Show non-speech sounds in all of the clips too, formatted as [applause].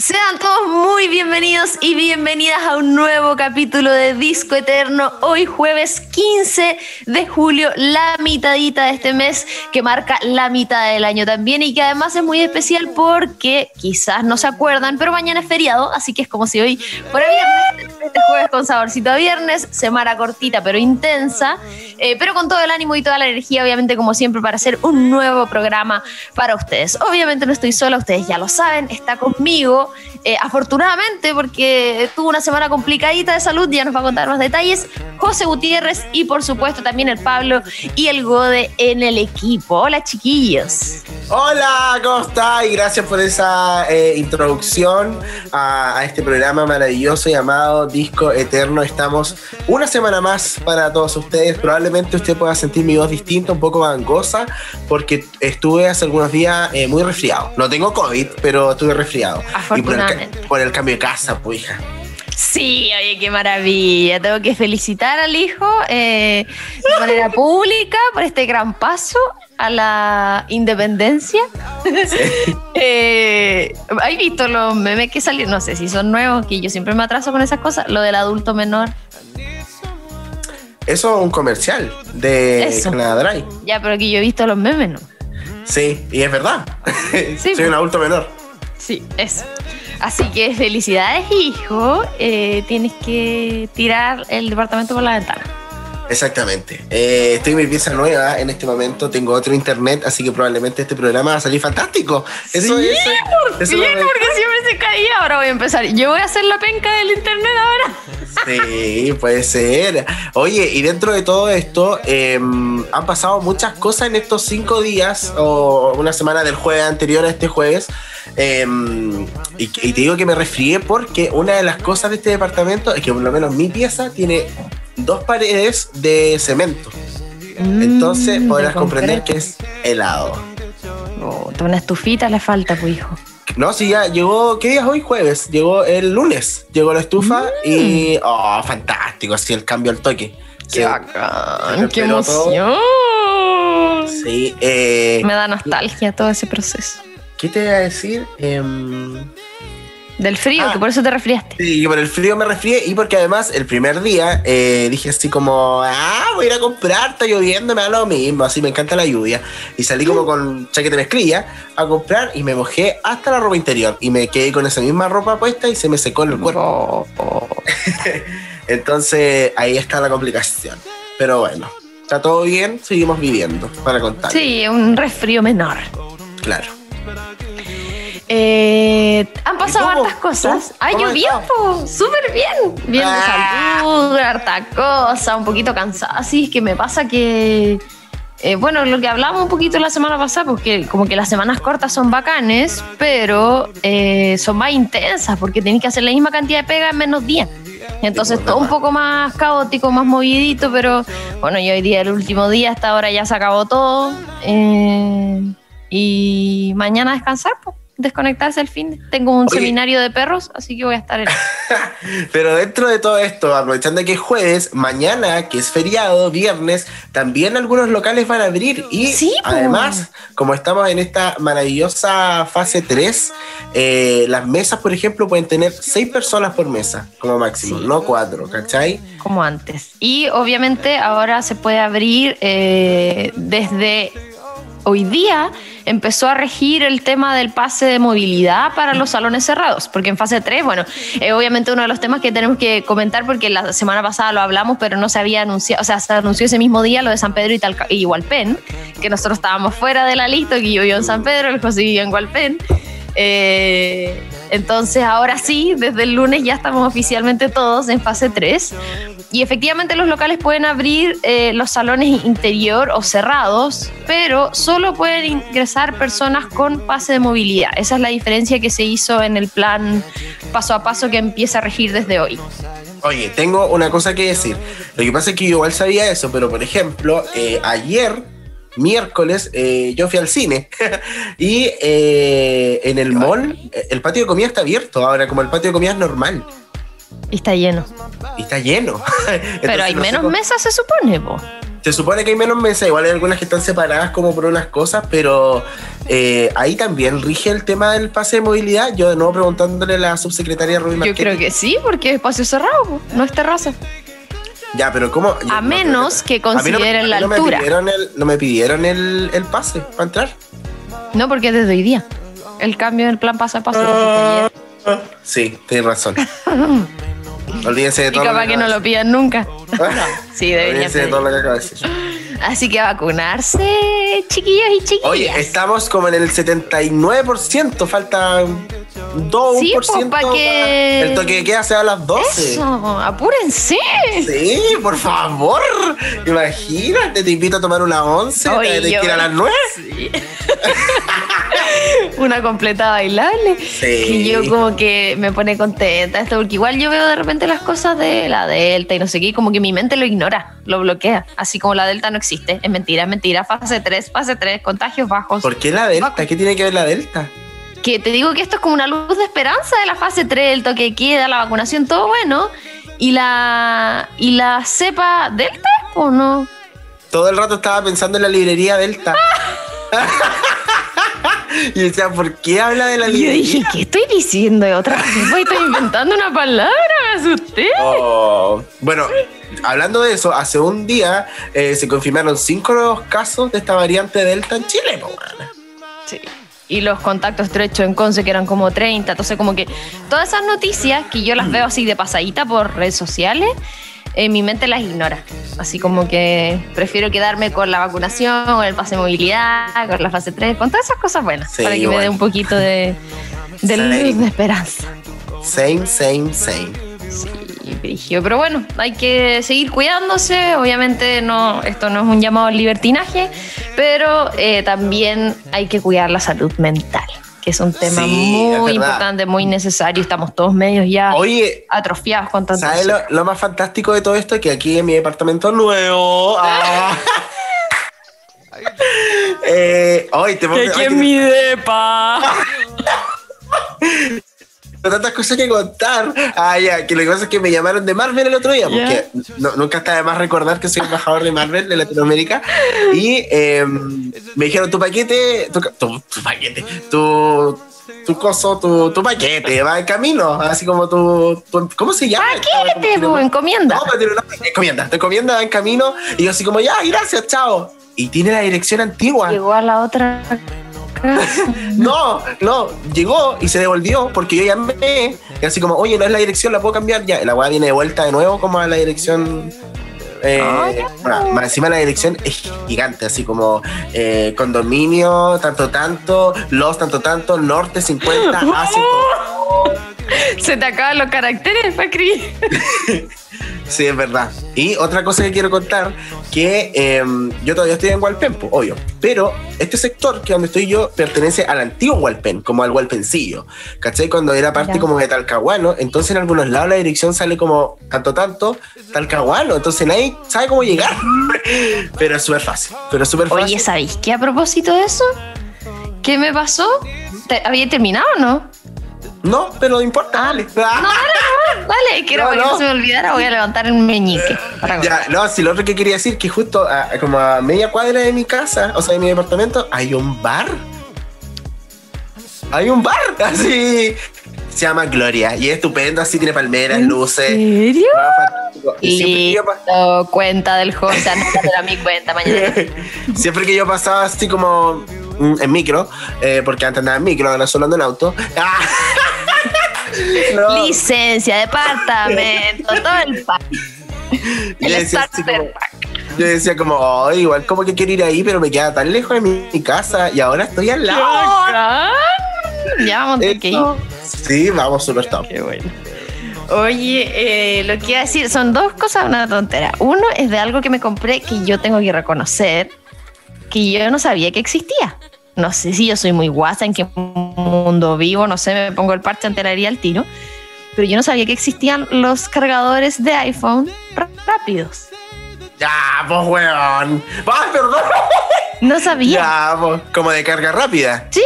Sean todos muy bienvenidos y bienvenidas a un nuevo capítulo de Disco Eterno. Hoy jueves 15 de julio, la mitadita de este mes que marca la mitad del año también y que además es muy especial porque quizás no se acuerdan, pero mañana es feriado, así que es como si hoy fuera viernes, este jueves con saborcito a viernes, semana cortita pero intensa, eh, pero con todo el ánimo y toda la energía, obviamente como siempre, para hacer un nuevo programa para ustedes. Obviamente no estoy sola, ustedes ya lo saben, está conmigo eh, afortunadamente, porque tuvo una semana complicadita de salud, ya nos va a contar más detalles, José Gutiérrez y por supuesto también el Pablo y el Gode en el equipo. Hola chiquillos. Hola, ¿cómo está? Y gracias por esa eh, introducción a, este programa maravilloso llamado Disco Eterno. Estamos una semana más para todos ustedes. Probablemente usted pueda sentir mi voz distinta, un poco gangosa, porque estuve hace algunos días eh, muy resfriado. No tengo COVID, pero estuve resfriado. el, cambio de casa, pues hija. Sí, oye, qué maravilla. Tengo que felicitar al hijo eh, de manera pública por este gran paso a la independencia. [laughs] eh, ¿Hay visto los memes que salieron? No sé si son nuevos, que yo siempre me atraso con esas cosas. Lo del adulto menor. Eso es un comercial de Canadá Dry. Ya, pero aquí yo he visto los memes, ¿no? Sí, y es verdad. [laughs] Soy un pues. adulto menor. Sí, eso. Así que felicidades, hijo. Eh, tienes que tirar el departamento por la ventana. Exactamente. Eh, estoy en mi pieza nueva en este momento, tengo otro internet, así que probablemente este programa va a salir fantástico. Eso sí, ¿por porque siempre se caía. Ahora voy a empezar. Yo voy a hacer la penca del internet ahora. Sí, puede ser. Oye, y dentro de todo esto, em, han pasado muchas cosas en estos cinco días, o una semana del jueves anterior a este jueves. Em, y, y, te digo que me resfrié porque una de las cosas de este departamento es que por lo menos mi pieza tiene dos paredes de cemento. Mm, Entonces podrás comprender que es helado. Oh, una estufita le falta, pues hijo. No, sí, ya llegó, ¿qué día es hoy? Jueves. Llegó el lunes, llegó la estufa y, mm. oh, fantástico, así el cambio al toque. Qué bacán, qué emoción. Sí, eh, Me da nostalgia todo ese proceso. ¿Qué te iba a decir? Eh, del frío, que ah. por eso te resfriaste. Sí, por el frío me resfrié y porque además el primer día eh, dije así como, ah, voy a ir a comprar, está lloviendo, me da lo mismo, así me encanta la lluvia. Y salí como con chaqueta mezclilla a comprar y me mojé hasta la ropa interior y me quedé con esa misma ropa puesta y se me secó el cuerpo. [laughs] Entonces ahí está la complicación. Pero bueno, está todo bien, seguimos viviendo para contar. Sí, un resfrío menor. Claro. Eh, han pasado hartas cosas. Ay, yo bien, súper bien. Bien de ah. salud, harta cosa, un poquito cansada. Así es que me pasa que. Eh, bueno, lo que hablamos un poquito la semana pasada, porque como que las semanas cortas son bacanes, pero eh, son más intensas porque tienes que hacer la misma cantidad de pega en menos días. Entonces todo un poco más caótico, más movidito, pero bueno, y hoy día el último día, hasta ahora ya se acabó todo. Y mañana descansar, pues desconectarse al fin. Tengo un seminario de perros, así que voy a estar en. [laughs] Pero dentro de todo esto, aprovechando que es jueves, mañana, que es feriado, viernes, también algunos locales van a abrir. Y además, como estamos en esta maravillosa fase 3, eh, las mesas, por ejemplo, pueden tener seis personas por mesa, como máximo, no cuatro, ¿cachai? Como antes. Y obviamente ahora se puede abrir eh, desde hoy día empezó a regir el tema del pase de movilidad para los salones cerrados, porque en fase 3, bueno, es obviamente uno de los temas que tenemos que comentar porque la semana pasada lo hablamos, pero no se había anunciado, o sea, se anunció ese mismo día lo de San Pedro y, Talca y Hualpén, que nosotros estábamos fuera de la lista, que yo vivo en San Pedro, el José vivió en Hualpén. Eh, entonces ahora sí, desde el lunes ya estamos oficialmente todos en fase 3 y efectivamente los locales pueden abrir eh, los salones interior o cerrados, pero solo pueden ingresar personas con pase de movilidad. Esa es la diferencia que se hizo en el plan paso a paso que empieza a regir desde hoy. Oye, tengo una cosa que decir. Lo que pasa es que yo igual sabía eso, pero por ejemplo, eh, ayer miércoles eh, yo fui al cine [laughs] y en el mall el patio de comida está abierto ahora como el patio de comida es normal y está lleno. Y está lleno. [laughs] Pero hay menos mesas, se supone, po. Se supone que hay menos mesas, igual hay algunas que están separadas como por unas cosas, pero eh, ahí también rige el tema del pase de movilidad. Yo de nuevo preguntándole a la subsecretaria Rubí Yo creo que sí, porque es espacio cerrado, no es terraza. Ya, pero ¿cómo? A menos que consideren la altura. Me pidieron el, no me pidieron el, el pase para entrar. No, porque es desde hoy día. El cambio del plan pasa a paso. Sí, tienes razón. [laughs] Olvídense de todo. Y capaz que, no lo pidan nunca. [laughs] sí, debería Olvídense de todo lo que acabo de decir. Así que a vacunarse, chiquillos y chiquillas. Oye, estamos como en el 79%, falta 2%. Sí, pues, para que... El toque de queda sea a las 12. Eso, apúrense. Sí, por favor. Imagínate, te invito a tomar una 11, Oye, te, yo... a las 9. Sí. [laughs] una completa bailable. Sí. Que yo como que me pone contenta esto, porque igual yo veo de repente las cosas de la Delta y no sé qué, como que mi mente lo ignora, lo bloquea. Así como la Delta no existe, es mentira, es mentira. Fase 3, fase 3, contagios bajos. ¿Por qué la Delta? ¿Qué tiene que ver la Delta? Que te digo que esto es como una luz de esperanza de la fase 3, el toque queda, la vacunación, todo bueno. ¿Y la, y la cepa Delta o no? Todo el rato estaba pensando en la librería Delta. [laughs] y decía, ¿por qué habla de la librería? Yo dije, ¿qué estoy diciendo? Otra vez estoy inventando una palabra, me asusté. Oh, bueno, hablando de eso, hace un día eh, se confirmaron cinco nuevos casos de esta variante Delta en Chile, Sí. Y los contactos estrechos en Conce, que eran como 30. Entonces, como que todas esas noticias que yo las veo así de pasadita por redes sociales, en mi mente las ignora. Así como que prefiero quedarme con la vacunación, con el pase de movilidad, con la fase 3, con todas esas cosas buenas, para que me dé un poquito de, de luz de esperanza. Same, same, same. Sí, pero bueno, hay que seguir cuidándose. Obviamente no, esto no es un llamado al libertinaje, pero eh, también hay que cuidar la salud mental que es un tema muy importante, muy necesario. Estamos todos medios ya atrofiados con tanto. ¿Sabes lo, más fantástico de todo esto? Que aquí en mi departamento nuevo. Ah, [laughs] eh, hoy te que aquí en mi depa. [laughs] tantas cosas que contar. Ah, ya, que lo que pasa es que me llamaron de Marvel el otro día, porque nunca está de más recordar que soy embajador de Marvel de Latinoamérica. Y em, me dijeron, tu paquete, tu, paquete, tu, tu coso, tu, tu, paquete, va en camino, así como tu, ¿cómo se llama? Paquete, tu encomienda. No, pero no, encomienda, tu encomienda va en camino, y yo así como, ya, gracias, chao. Y tiene la dirección antigua. A la otra [laughs] no, no, llegó y se devolvió porque yo llamé. Y así como, oye, no es la dirección, la puedo cambiar. Ya, la weá viene de vuelta de nuevo como a la dirección. Eh, ah, más encima la dirección es gigante, así como eh, condominio, tanto tanto, los tanto tanto, norte 50, [laughs] Asia. Se te acaban los caracteres para [laughs] Sí, es verdad. Y otra cosa que quiero contar, que em, yo todavía estoy en Hualpén, obvio, pero este sector que donde estoy yo pertenece al antiguo Hualpén, como al Hualpencillo, ¿cachai? Cuando era parte como de Talcahuano, entonces en algunos lados la dirección sale como tanto, tanto, Talcahuano, entonces nadie sabe cómo llegar, [laughs] pero es súper fácil, pero súper fácil. Oye, ¿sabéis qué a propósito de eso? ¿Qué me pasó? ¿Había terminado o no? No, pero no importa, ah, dale. No, dale, no, dale, quiero no, que no se me olvidara, voy a levantar el meñique. ya, no, si lo otro que quería decir, que justo a, como a media cuadra de mi casa, o sea, de mi departamento, hay un bar. Hay un bar, [laughs] así. Se llama Gloria y es estupendo, así tiene palmeras, luces. ¿En serio? Y, cuenta del José, no mi cuenta mañana. [laughs] siempre que yo pasaba así como en micro, eh, porque antes andaba en micro, ahora solo ando en auto. [laughs] Licencia, departamento, todo el pack. El yo decía como, oh, igual como que quiero ir ahí, pero me queda tan lejos de mi, casa y ahora estoy al lado. Ya vamos que ir. Sí, vamos super top. Qué bueno. Oye, eh, lo que iba a decir son dos cosas, una tontera. Uno es de algo que me compré que yo tengo que reconocer que yo no sabía que existía no sé si yo soy muy guasa, en qué mundo vivo, no sé, me pongo el parche ante la al tiro, pero yo no sabía que existían los cargadores de iPhone rápidos. Ya, pues, weón. ¡Ah, perdón! No sabía. Ya, pues, como de carga rápida. Sí.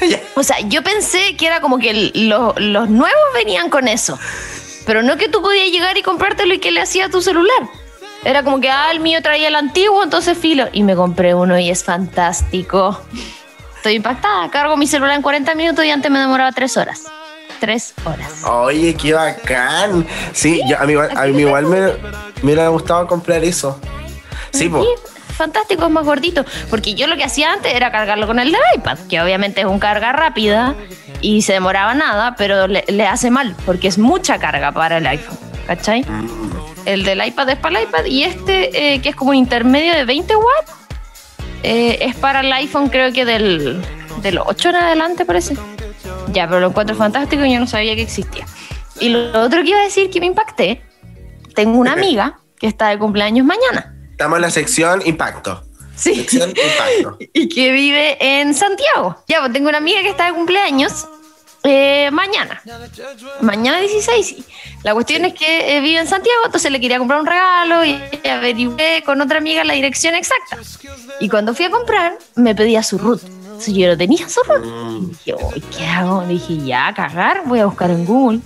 [laughs] O sea, yo pensé que era como que los nuevos venían con eso. Pero no que tú podías llegar y comprártelo y que le hacía a tu celular. Era como que, ah, el mío traía el antiguo, entonces filo. Y me compré uno y es fantástico. Estoy impactada. Cargo mi celular en 40 minutos y antes me demoraba 3 horas. 3 horas. Oye, qué bacán. Sí, yo, a mí, igual- a mí igual me, me hubiera gustado comprar eso. Sí, pues. fantástico, es más gordito. Porque yo lo que hacía antes era cargarlo con el del iPad, que obviamente es un carga rápida y se demoraba nada, pero le, le hace mal, porque es mucha carga para el iPhone. ¿Cachai? El del iPad es para el iPad y este, eh, que es como un intermedio de 20 watts, eh, es para el iPhone, creo que del, del 8 en adelante, parece. Ya, pero lo encuentro fantástico y yo no sabía que existía. Y lo otro que iba a decir que me impacté, tengo una amiga que está de cumpleaños mañana. Estamos en la sección Impacto. Sí. Sección Impacto. [laughs] Y que vive en Santiago. Ya, pues tengo una amiga que está de cumpleaños eh, mañana. Mañana 16, sí. La cuestión es que eh, vive en Santiago, entonces le quería comprar un regalo y averigué con otra amiga la dirección exacta. Y cuando fui a comprar, me pedía su root. Yo no tenía su root. Y dije, "Uy, ¿qué hago? Dije, ya, cagar, voy a buscar en Google.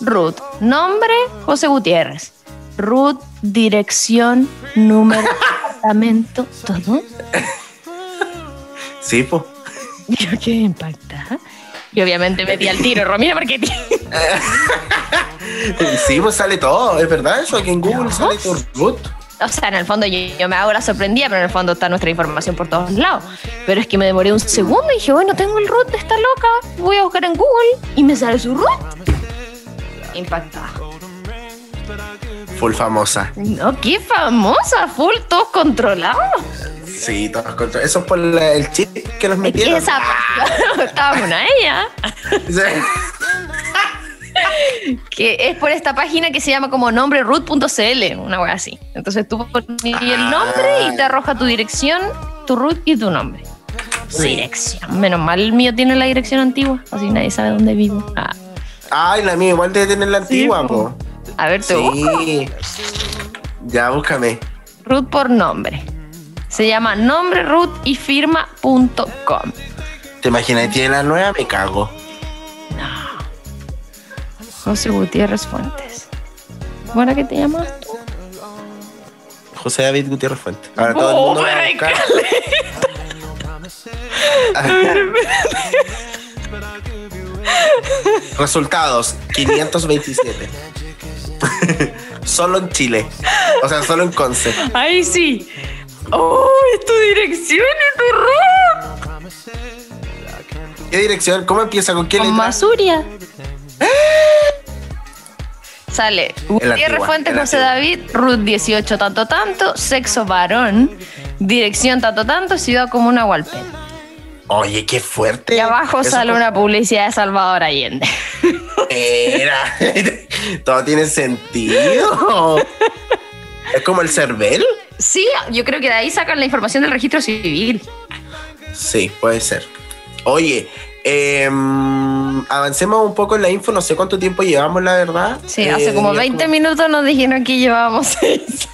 Root, nombre, José Gutiérrez. Root, dirección, número, [laughs] departamento, todo. Sí, pues. [laughs] Yo qué impactada. Y obviamente metí al tiro, Romina [laughs] Marchetti. Sí, pues sale todo, es verdad eso, que en Google sale tu root. O sea, en el fondo yo, yo me hago la sorprendida, pero en el fondo está nuestra información por todos lados. Pero es que me demoré un segundo y dije, bueno, tengo el root de esta loca, voy a buscar en Google y me sale su root. Impactada. Full famosa. No, qué famosa, full, todos controlados. Sí, todos contra- Eso es por la- el chip que nos Es que metieron. esa [laughs] una ella. [laughs] Que es por esta página que se llama como nombreroot.cl, una wea así. Entonces tú pones el nombre y te arroja tu dirección, tu root y tu nombre. Sí. dirección. Menos mal el mío tiene la dirección antigua, así nadie sabe dónde vivo. Ah. Ay, la mía igual debe tener la antigua, po. po. A ver, te busco. Sí. Ya, búscame. Root por nombre. Se llama nombre root y firma.com. ¿Te imaginas tiene la nueva? Me cago. José Gutiérrez Fuentes. ¿Cómo que te llamas tú? José David Gutiérrez Fuentes. Ahora todo el Oh, mundo va a buscar. [laughs] Resultados: 527. [laughs] solo en Chile. O sea, solo en Conce. Ahí sí. ¡Oh, es tu dirección y tu root! ¿Qué dirección? ¿Cómo empieza? ¿Con qué Con letra? Masuria. Sale Gutiérrez Fuentes José. David, Ruth 18 tanto tanto, sexo varón, dirección tanto tanto, ciudad comuna Hualpén. Oye, qué fuerte. Y abajo Eso sale fue- una publicidad de Salvador Allende. Era. [laughs] Todo tiene sentido. [laughs] es como el CERVEL. Sí, yo creo que de ahí sacan la información del registro civil. Sí, puede ser. Oye, em, avancemos un poco en la info. No sé cuánto tiempo llevamos, la verdad. Sí, Eh, hace como ya 20 como- minutos nos dijeron que llevábamos [laughs] seis.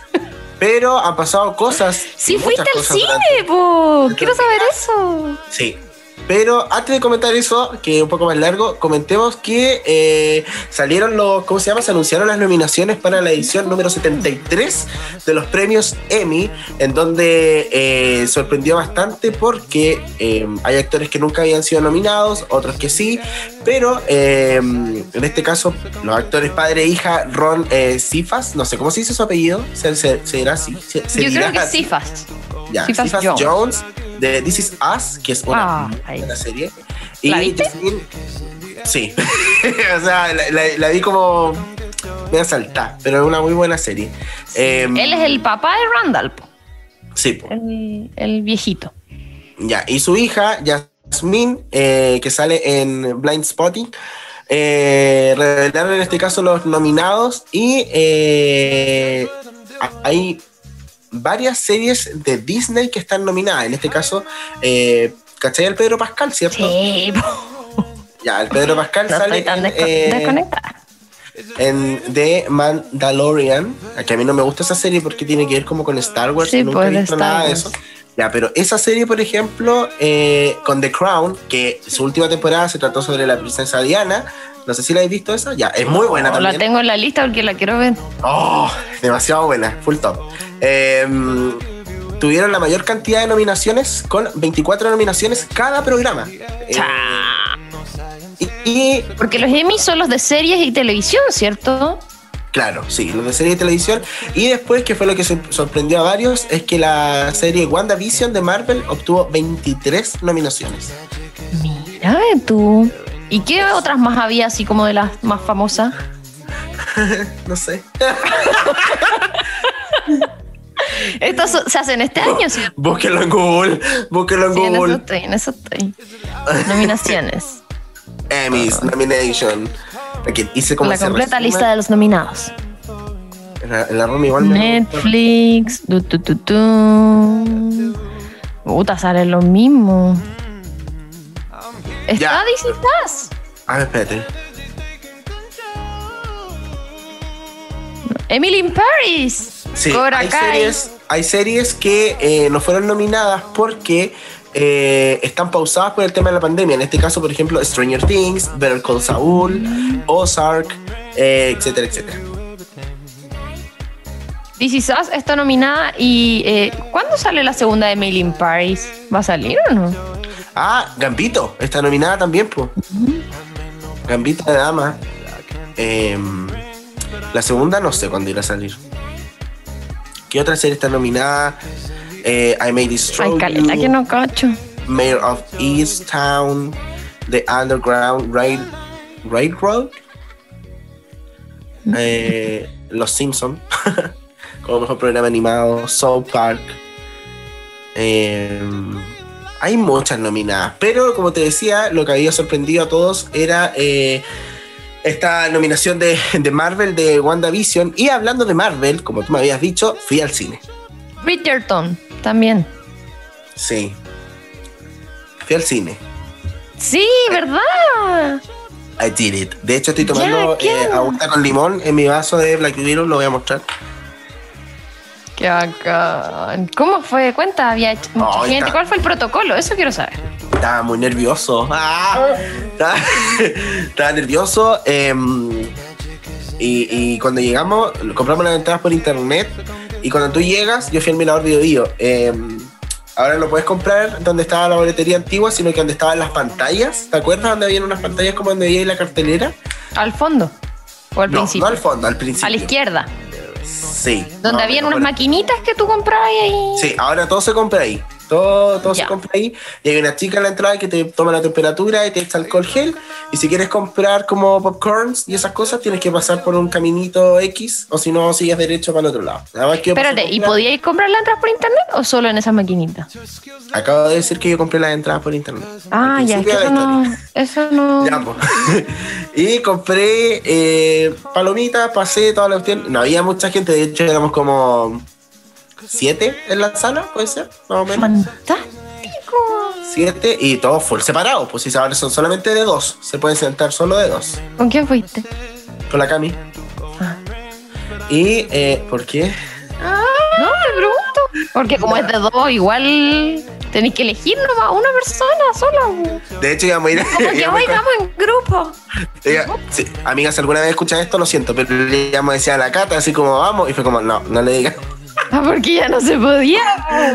Pero han pasado cosas. Sí, fuiste al cosas cine, po. Quiero saber eso. Sí. Pero antes de comentar eso, que es un poco más largo, comentemos que eh, salieron los, ¿cómo se llama? Se anunciaron las nominaciones para la edición número 73 de los premios Emmy, en donde eh, sorprendió bastante porque eh, hay actores que nunca habían sido nominados, otros que sí, pero en este caso los actores padre e hija Ron Cifas, no sé cómo se dice su apellido, ¿Se, se- será así? Se- Yo creo que. Cifas. Ya, Jones. Jones. de This Is Us, que es una Ah, ahí. serie. Y ¿La viste? Jasmine- sí. [laughs] o sea, la, la- la vi como me saltar, pero es una muy buena serie. Em, Él es el papá de Randall, po. Sí, po. el, el viejito. ya. Y su hija, Jasmine, eh, que sale en Blind Spotting. Eh, revelaron en este caso los nominados y eh, hay varias series de Disney que están nominadas. En este caso, eh, ¿cachai? El Pedro Pascal, ¿cierto? Sí. Ya, el Pedro Pascal No sale estoy tan eh, en The Mandalorian. Que a mí no me gusta esa serie porque tiene que ver como con Star Wars. Sí, nunca pues, he de visto Star nada de Wars. eso. Ya, pero esa serie, por ejemplo, eh, con The Crown, que su última temporada se trató sobre la princesa Diana. No sé si la habéis visto esa. Ya, es muy buena Oh, también. La tengo en la lista porque la quiero ver. Oh, demasiado buena, full top. Em, tuvieron la mayor cantidad de nominaciones con 24 nominaciones cada programa. Eh, y, y, Porque los Emmy son los de series y televisión, ¿cierto? claro, sí, los de serie de televisión. Y después, que fue lo que sorprendió a varios, es que la serie WandaVision de Marvel obtuvo 23 nominaciones. Mira tú. ¿Y qué otras más había así como de las más famosas? [laughs] No sé. [laughs] Estas se hacen este año, ¿cierto? Búsquenlo en Google. Búsquenlo en Sí, en eso Google. estoy, en eso estoy. Nominaciones. Emmys, nomination. Aquí hice como la completa lista de los nominados. En la, en la igual Netflix. Du, tu, tu, tu. Puta, sale lo mismo. Está. Disney Plus. A ver, espérate. Emily in Paris. Sí, Cobra hay Kai. series, hay series que eh, no fueron nominadas porque eh, están pausadas por el tema de la pandemia. En este caso, por ejemplo, Stranger Things, Better Call Saul, Ozark, eh, etcétera, etcétera. This Is Us está nominada y eh, ¿cuándo sale la segunda de Emily in Paris? ¿Va a salir o no? Ah, Gambito, está nominada también, pues. Gambito de Dama. Em, la segunda no sé cuándo irá a salir. ¿Qué otra serie está nominada? Eh, I May Destroy Ay, caleta You, que no cacho. Mayor of Easttown, The Underground Rail, Railroad, eh, Los Simpsons, [laughs] como mejor programa animado, South Park. Eh, hay muchas nominadas, pero como te decía, lo que había sorprendido a todos era eh, esta nominación de, de Marvel de WandaVision. Y hablando de Marvel, como tú me habías dicho, fui al cine. Bridgerton también. Sí. Fui al cine. Sí, ¿verdad? I did it. De hecho, estoy tomando Ya, ¿qué eh, agüita con limón en mi vaso de Black Widow, lo voy a mostrar. Qué bacán. ¿Cómo fue? Cuenta, había mucha gente. está- ¿Cuál fue el protocolo? Eso quiero saber. Estaba muy nervioso. Ah, [laughs] estaba, [laughs] estaba nervioso. em, y, y cuando llegamos, compramos las entradas por internet. Y cuando tú llegas, yo fui al mirador Bio Bio. em, ahora no puedes comprar donde estaba la boletería antigua, sino que donde estaban las pantallas. ¿Te acuerdas donde habían unas pantallas como donde veía la cartelera? ¿Al fondo? ¿O al no, principio? no al fondo, al principio. a la izquierda. Sí. Donde más o habían menos unas maquinitas que tú comprabas ahí. Sí, ahora todo se compra ahí. Todo, todo se compra ahí. Y hay una chica en la entrada que te toma la temperatura y te echa alcohol gel. Y si quieres comprar como popcorns y esas cosas, tienes que pasar por un caminito X o si no, sigues derecho para el otro lado. Nada más que yo pasé Espérate, ¿y podíais comprar las entradas por internet o solo en esas maquinitas? Acabo de decir que yo compré las entradas por internet. Ah, ya, es que eso no. Eso no. [laughs] Ya, po. [laughs] y compré eh, palomitas, pasé toda la cuestión. No había mucha gente, de hecho éramos como siete en la sala, puede ser, más o menos. Fantástico. Siete y todos full separados, pues si ahora son solamente de dos, se pueden sentar solo de dos. ¿Con quién fuiste? Con la Cami. Ah. Y, eh, ¿por qué? No, me pregunto. Porque como es de dos, igual tenéis que elegir nomás una persona sola. De hecho, íbamos a ir. Como que hoy en grupo. sí, amigas, si alguna vez escuchan esto, lo siento, pero le íbamos a decir a la Cata, así como vamos, y fue como, no, no le digas. Ah, [laughs] porque ya no se podía.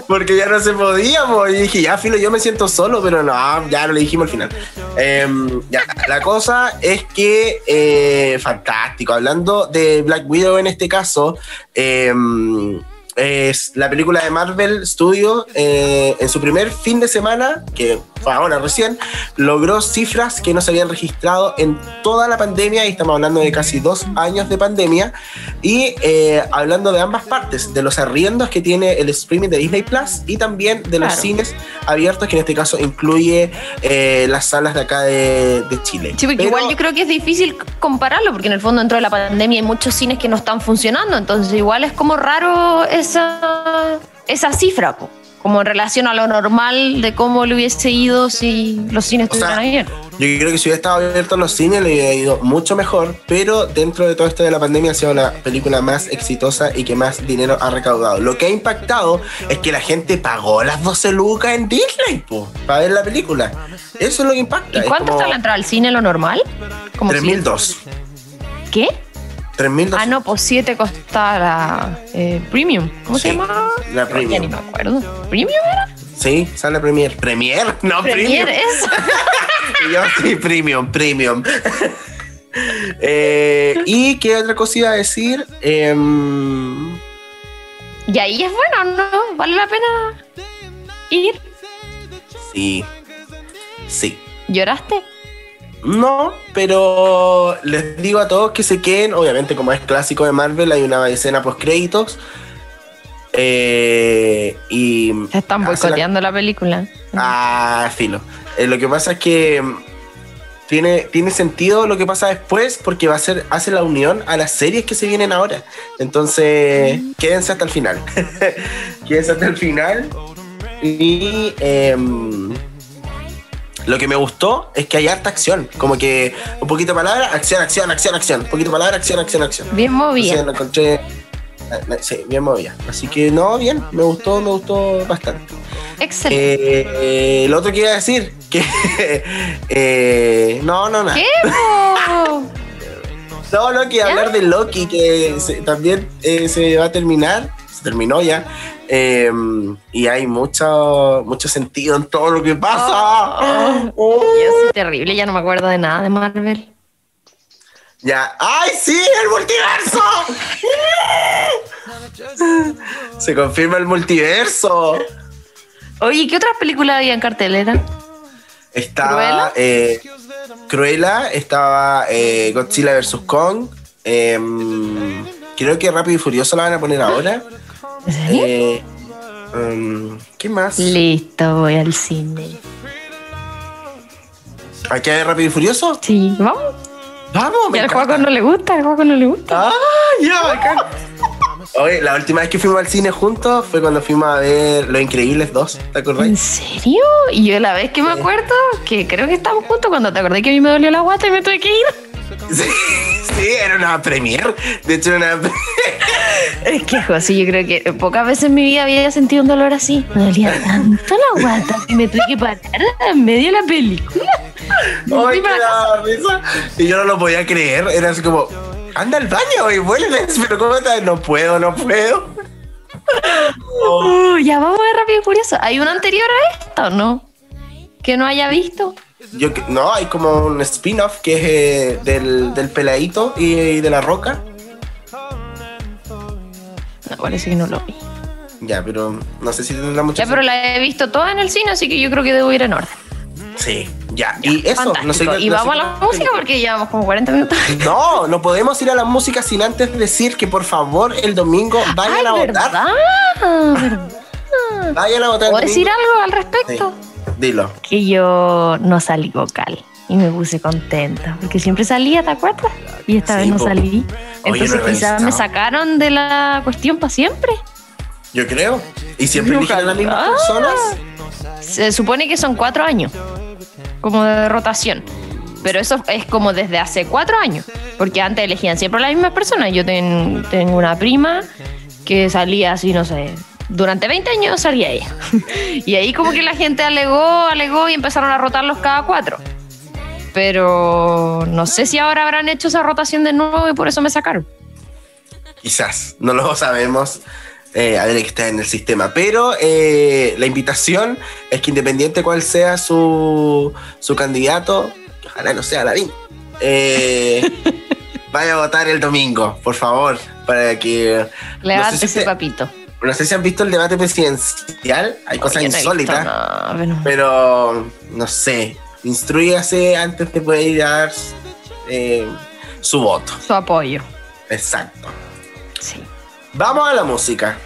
Porque ya no se podía, po. y dije, ya, filo, yo me siento solo, pero no, ya lo dijimos al final. Em, la cosa es que, eh, fantástico, hablando de Black Widow en este caso, em, es la película de Marvel Studios eh, en su primer fin de semana, que fue ahora recién, logró cifras que no se habían registrado en toda la pandemia, y estamos hablando de casi dos años de pandemia, y eh, hablando de ambas partes, de los arriendos que tiene el streaming de Disney Plus y también de los Claro. cines abiertos, que en este caso incluye eh, las salas de acá de, de Chile. Sí, porque Pero- igual yo creo que es difícil compararlo, porque en el fondo dentro de la pandemia hay muchos cines que no están funcionando, entonces igual es como raro esa, esa cifra, po, como en relación a lo normal de cómo le hubiese ido si los cines O sea, estuvieran abiertos. Yo creo que si hubiera estado abierto los cines le hubiera ido mucho mejor, pero dentro de todo esto de la pandemia ha sido la película más exitosa y que más dinero ha recaudado. Lo que ha impactado es que la gente pagó las 12 lucas en Disney po, para ver la película. Eso es lo que impacta. ¿Y Es cuánto como está la entrada al cine, lo normal? Como 3002. si- ¿Qué? 3002. Ah, no, pues 7 costaba la eh, Premium. ¿Cómo se llama? la Ya Premium. ni me acuerdo. ¿Premium era? Sí, sale Premier. ¿Premier? [laughs] No, Premier, Premium. eso. [laughs] Y Yo sí, Premium, Premium. [laughs] Eh, ¿Y qué otra cosa iba a decir? Em, Y ahí es bueno, ¿no? ¿Vale la pena ir? sí. Sí. ¿Lloraste? No, pero les digo a todos que se queden. Obviamente, como es clásico de Marvel, hay una escena post créditos. Eh, y. Están la- boicoteando la película. Ah, filo. Eh, lo que pasa es que mm, tiene, tiene sentido lo que pasa después porque va a ser, hace la unión a las series que se vienen ahora. Entonces, quédense hasta el final. [laughs] quédense hasta el final. Y em, lo que me gustó es que hay harta acción. Como que un poquito de palabra, acción, acción, acción, acción. Un poquito de palabra, acción, acción, acción. Bien movida. Entonces, lo encontré. eh, Sí, bien movida. Así que no, bien, me gustó, me gustó bastante. Excelente. Eh, lo otro que iba a decir, que [laughs] eh, no, no, nada. ¿Qué? [laughs] No, no, que hablar de Loki, que se- también eh, se va a terminar, se terminó ya, eh, y hay mucho, mucho sentido en todo lo que pasa. Oh. Yo soy terrible, ya no me acuerdo de nada de Marvel. Ya, ¡ay, sí! ¡El multiverso! [laughs] se confirma el multiverso. Oye, ¿qué otras películas había en cartelera? Estaba ¿Cruella? eh, Cruella, estaba eh, Godzilla vs. Kong. em, creo que Rápido y Furioso la van a poner ahora. Eh, em, ¿Qué más? Listo, voy al cine. ¿Aquí hay Rápido y Furioso? Sí, vamos. Vamos, Y me al encanta. juego no le gusta, al juego no le gusta. Ah, ya, bacán. Oye, la última vez que fuimos al cine juntos fue cuando fuimos a ver Los Increíbles 2, ¿te ¿En acordás? serio? Y yo la vez que me acuerdo, que creo que estábamos juntos cuando te acordé que a mí me dolió la guata y me tuve que ir. Sí, sí, era una premiere. De hecho, era una. [laughs] Es que, José, yo creo que pocas veces en mi vida había sentido un dolor así. Me dolía tanto la guata que me tuve que parar en medio de la película. Ay, para la risa. Y yo no lo podía creer. Era así como, anda al baño y vuelve. Pero ¿cómo estás? No puedo, no puedo. Uh, ya vamos de Rápido y Furioso. ¿Hay una anterior a esta o no? Que no haya visto. Yo, no, hay como un spin-off que es eh, del, del peladito y, y de la roca. No, parece que no lo vi. Ya, pero no sé si tendrá mucho Ya, pero la he visto toda en el cine, así que yo creo que debo ir en orden. Sí, ya. Y eso, no sé y no sé vamos a la música porque llevamos como 40 minutos. [laughs] No, no podemos ir a la música sin antes decir que por favor el domingo vayan Ay, a votar. verdad, verdad. [laughs] Vayan a votar. el ¿Puedo decir algo al Sí, respecto? dilo. Que yo no salí vocal y me puse contenta porque siempre salía, ¿te acuerdas? Y esta Sí, vez no po. salí. Oye, Entonces no quizás me sacaron de la cuestión para siempre. Yo creo. Y siempre eligen a las mismas personas. Se supone que son cuatro años, como de rotación. Pero eso es como desde hace cuatro años, porque antes elegían siempre las mismas personas. Yo ten- tengo una prima que salía así, no sé, durante 20 años salía ella. [laughs] y ahí como que la gente alegó, alegó y empezaron a rotarlos cada cuatro. Pero no sé si ahora habrán hecho esa rotación de nuevo y por eso me sacaron. Quizás, no lo sabemos. Eh, que está en el sistema. Pero eh, la invitación es que independiente cuál sea su, su candidato, que ojalá no sea Lavín, eh, [laughs] vaya a votar el domingo, por favor, para que... Levante si ese usted- papito. No sé si han visto el debate presidencial, hay cosas no insólitas, pero- pero no sé, instruyase antes de poder ir a dar eh, su voto. Su apoyo. Exacto. Sí. Vamos a la música.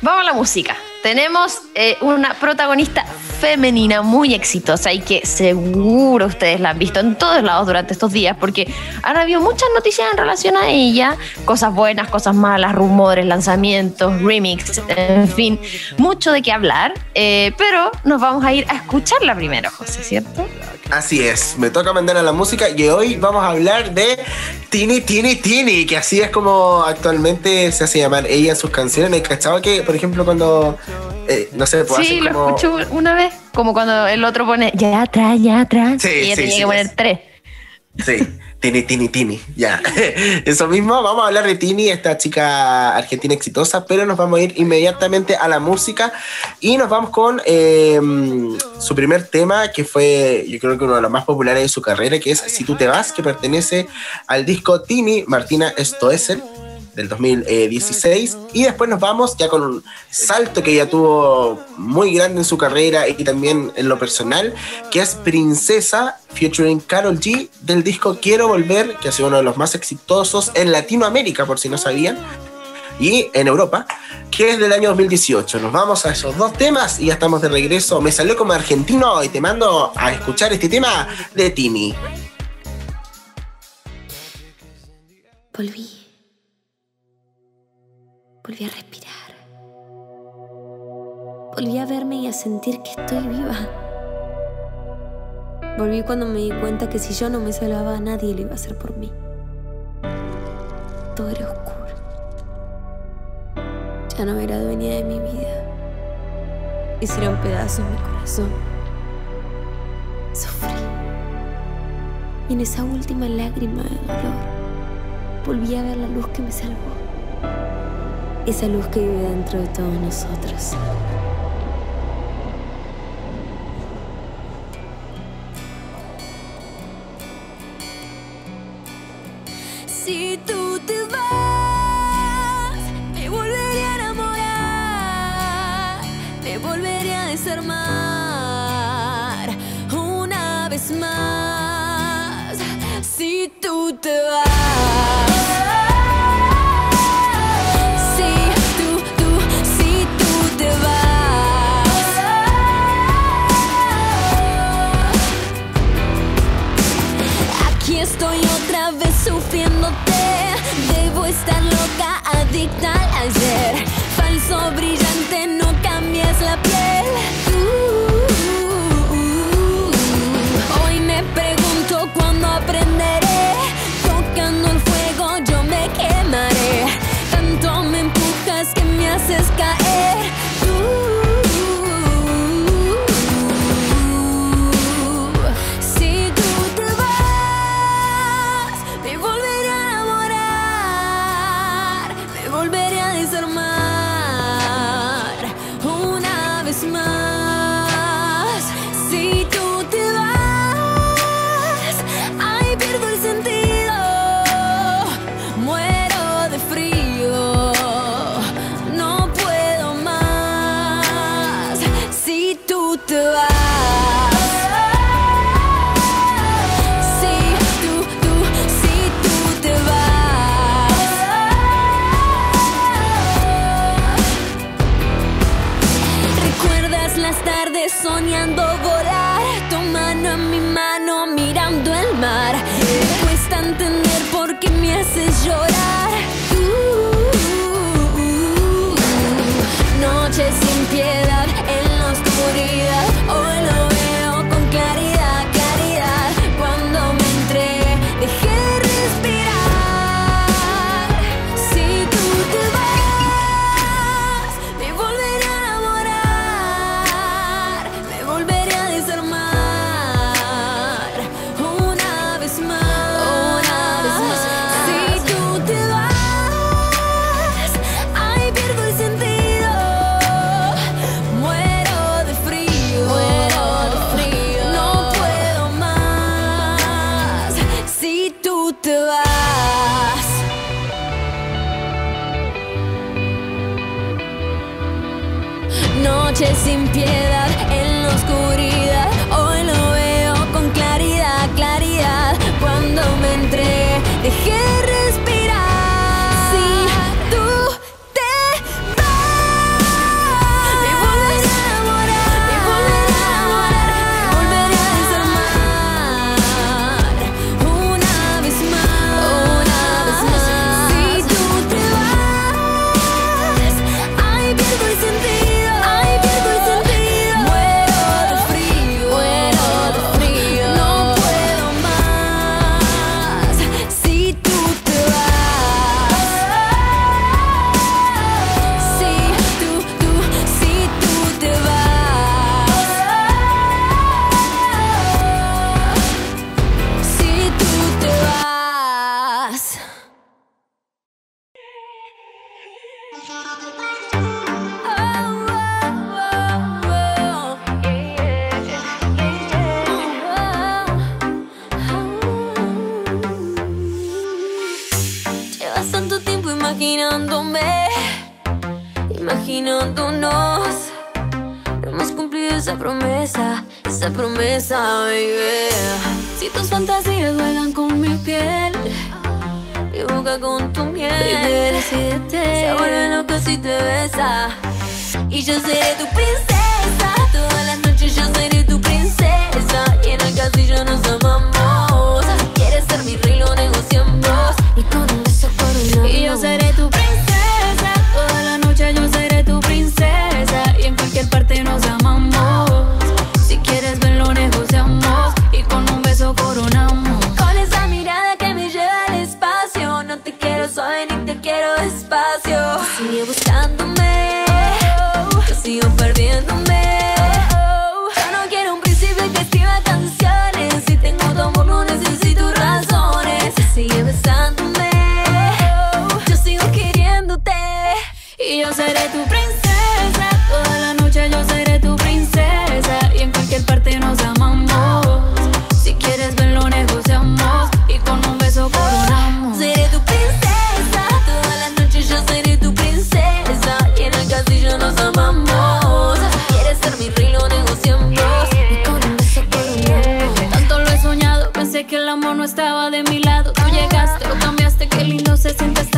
Vamos a la música. Tenemos eh, una protagonista femenina muy exitosa y que seguro ustedes la han visto en todos lados durante estos días porque han habido muchas noticias en relación a ella, cosas buenas, cosas malas, rumores, lanzamientos, remix, en fin, mucho de qué hablar, eh, pero nos vamos a ir a escucharla primero, José, ¿cierto? Así es, me toca mandar a la música y hoy vamos a hablar de Tini, Tini, Tini, que así es como actualmente se hace llamar ella en sus canciones. ¿Cachaba que, por ejemplo, cuando, eh, no sé, pues Sí, lo escucho una vez, como cuando el otro pone ya atrás, ya atrás, y ella tenía que poner tres. Sí. Tini, Tini, Tini, ya. [laughs] Eso mismo, vamos a hablar de Tini, esta chica argentina exitosa, pero nos vamos a ir inmediatamente a la música y nos vamos con em, su primer tema, que fue, yo creo que uno de los más populares de su carrera, que es Si tú te vas, que pertenece al disco Tini, Martina Stoessel del 2016. Y después nos vamos ya con un salto que ya tuvo muy grande en su carrera y también en lo personal, que es Princesa featuring Carol G del disco Quiero Volver, que ha sido uno de los más exitosos en Latinoamérica, por si no sabían. Y en Europa, que es del año 2018. Nos vamos a esos dos temas y ya estamos de regreso. Me salió como argentino y te mando a escuchar este tema de Tini. Volví Volví a respirar. Volví a verme y a sentir que estoy viva. Volví cuando me di cuenta que si yo no me salvaba, nadie lo iba a hacer por mí. Todo era oscuro. Ya no era dueña de mi vida. Hicieron pedazos mi corazón. Sufrí. Y en esa última lágrima de dolor, volví a ver la luz que me salvó esa luz que vive dentro de todos nosotros. Si tú te vas, me volveré a enamorar, me volveré a desarmar una vez más. llorar. Llevas tanto tiempo imaginándome, imaginándonos. No hemos cumplido esa promesa, esa promesa, baby. Si tus fantasías juegan con mi piel mi boca con tu miel, baby, decidete. Se vuelve loco si te besa. Y yo seré tu princesa, todas las noches yo seré tu princesa. Y en el castillo nos amamos. Quieres ser mi rey, lo negociamos. Y con un beso coronamos. Y yo seré tu princesa, toda la noche yo seré tu princesa. Y en cualquier parte nos amamos. Despacio. Sigue buscándome. Yo sigo perdiéndome. Yo no quiero un príncipe que escriba canciones. Si tengo tu amor, no necesito razones. Sigue besándome. Yo sigo queriéndote. Y yo seré tu princesa. and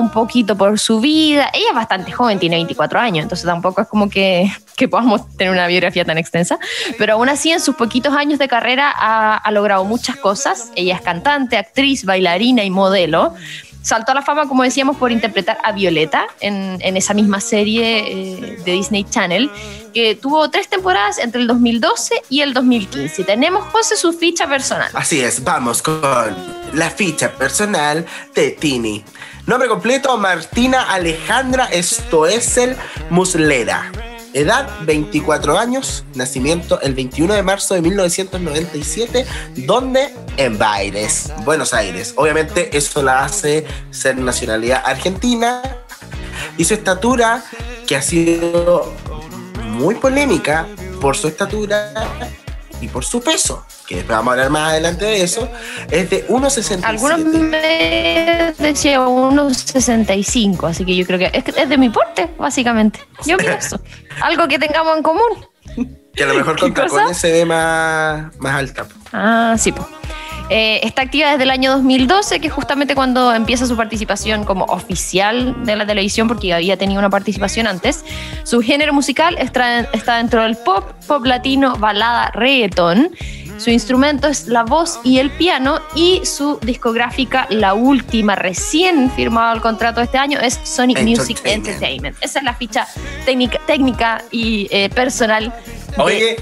un poquito por su vida. Ella es bastante joven, tiene 24 años, entonces tampoco es como que, que podamos tener una biografía tan extensa, pero aún así en sus poquitos años de carrera ha, ha logrado muchas cosas. Ella es cantante, actriz, bailarina y modelo. Saltó a la fama, como decíamos, por interpretar a Violeta en, en esa misma serie eh, de Disney Channel, que tuvo tres temporadas entre el 2012 y el 2015. Tenemos, José, su ficha personal. Así es, vamos con la ficha personal de Tini. Nombre completo, Martina Alejandra Stoessel Muslera. Edad, 24 años. Nacimiento, el 21 de marzo de 1997. ¿Dónde? En Baires, Buenos Aires. Obviamente eso la hace ser nacionalidad argentina. Y su estatura, que ha sido muy polémica por su estatura y por su peso, que después vamos a hablar más adelante de eso, es de 1,67. Algunos me decían unos 65, así que yo creo que es, es de mi porte, básicamente. Yo [laughs] miro eso. Algo que tengamos en común. Que a lo mejor [laughs] con tacones se ve más, más alta. Ah, sí. po. Eh, está activa desde el año 2012, que es justamente cuando empieza su participación como oficial de la televisión, porque había tenido una participación antes. Su género musical está, está dentro del pop, pop latino, balada, reggaeton. Su instrumento es la voz y el piano y su discográfica, la última, recién firmado el contrato este año, es Sonic Music Entertainment. Esa es la ficha técnica, técnica y eh, personal. de- Oye,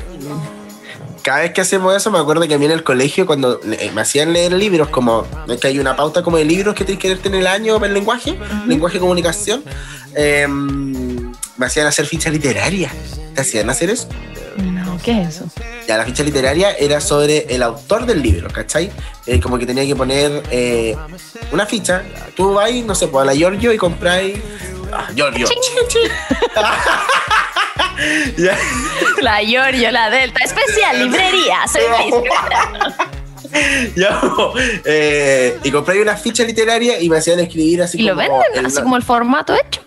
cada vez que hacemos eso, me acuerdo que a mí en el colegio, cuando eh, me hacían leer libros, como es que hay una pauta como de libros que tienes que leerte en el año para el lenguaje, lenguaje y comunicación, eh, me hacían hacer fichas literarias. ¿Te hacían hacer eso? No. ¿qué es eso? Ya, la ficha literaria era sobre el autor del libro, ¿cachai? Eh, como que tenía que poner eh, una ficha. Tú vas, no sé, pues a la Giorgio y compráis. Ah, Giorgio. [laughs] [laughs] Ya. La Giorgio, la Delta, especial librería. soy Ya, [laughs] eh, y compré una ficha literaria y me hacían escribir así ¿Y lo como. venden? el- Así como el formato hecho.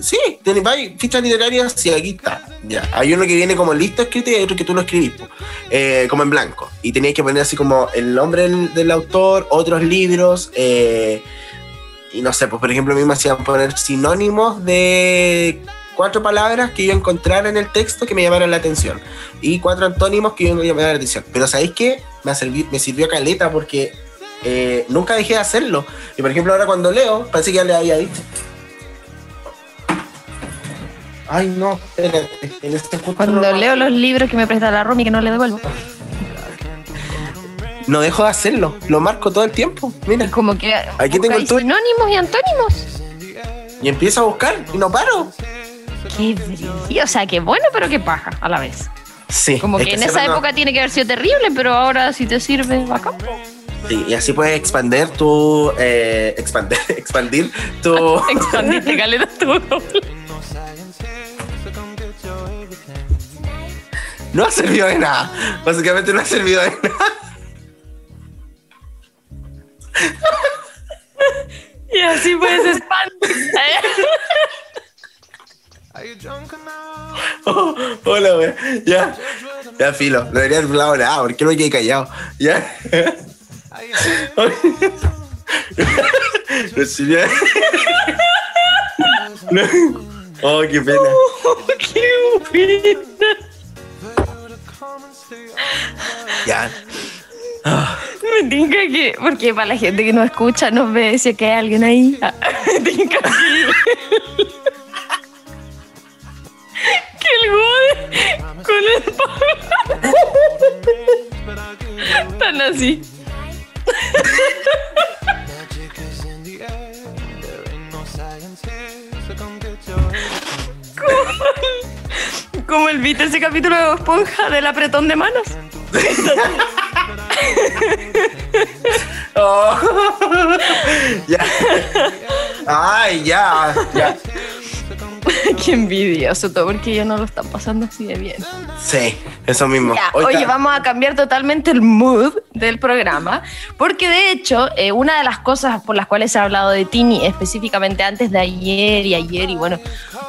Sí, tenéis vais, fichas literarias, sí, aquí está. Ya. Hay uno que viene como listo escrito y hay otro que tú lo escribís. Eh, como en blanco. Y tenías que poner así como el nombre del, del autor, otros libros, eh, y no sé, pues por ejemplo a mí me hacían poner sinónimos de cuatro palabras que yo encontrara en el texto que me llamaran la atención. Y cuatro antónimos que me llamaran la atención. Pero ¿sabéis qué? Me, serví- me sirvió caleta porque eh, nunca dejé de hacerlo. Y por ejemplo ahora cuando leo, parece que ya le había dicho. Ay, no, espérate. En este Cuando no- leo los libros que me presta la Romy que no le devuelvo. No dejo de hacerlo. Lo marco todo el tiempo. Mira. Como que Aquí tengo el sinónimos y antónimos. Y empiezo a buscar y no paro. Qué brillo. O sea, qué bueno, pero qué paja a la vez. Sí. Como es que en siempre esa no- época tiene que haber sido terrible, pero ahora si te sirve, bacán. Sí, y así puedes expandir tu. Eh, expandir, [laughs] expandir tu. [laughs] Expandiste, [laughs] caleta, tú. no ha servido de nada. Básicamente no ha servido de nada. Y así puedes expandir. Oh, [laughs] hola, wey. Ya. Ya, filo. No debería haber hablado nada. ¿Por qué no me quedé callado? Ya. No [laughs] sirvió. No. Oh, qué pena. qué buena. Ya. Me tinca que, porque para la gente que nos escucha, nos ve, si es que hay alguien ahí. ah, [laughs] Me tinca que. que con el. Están así. Como, como el viste ese capítulo de Esponja del apretón de manos. Oh. [laughs] ya. Ay, ya. Ya. [laughs] Qué envidioso todo, porque ellos no lo están pasando así de bien. Sí, eso mismo. Ya, oye, vamos a cambiar totalmente el mood del programa, porque de hecho, eh, una de las cosas por las cuales se ha hablado de Tini específicamente antes de ayer y ayer y bueno,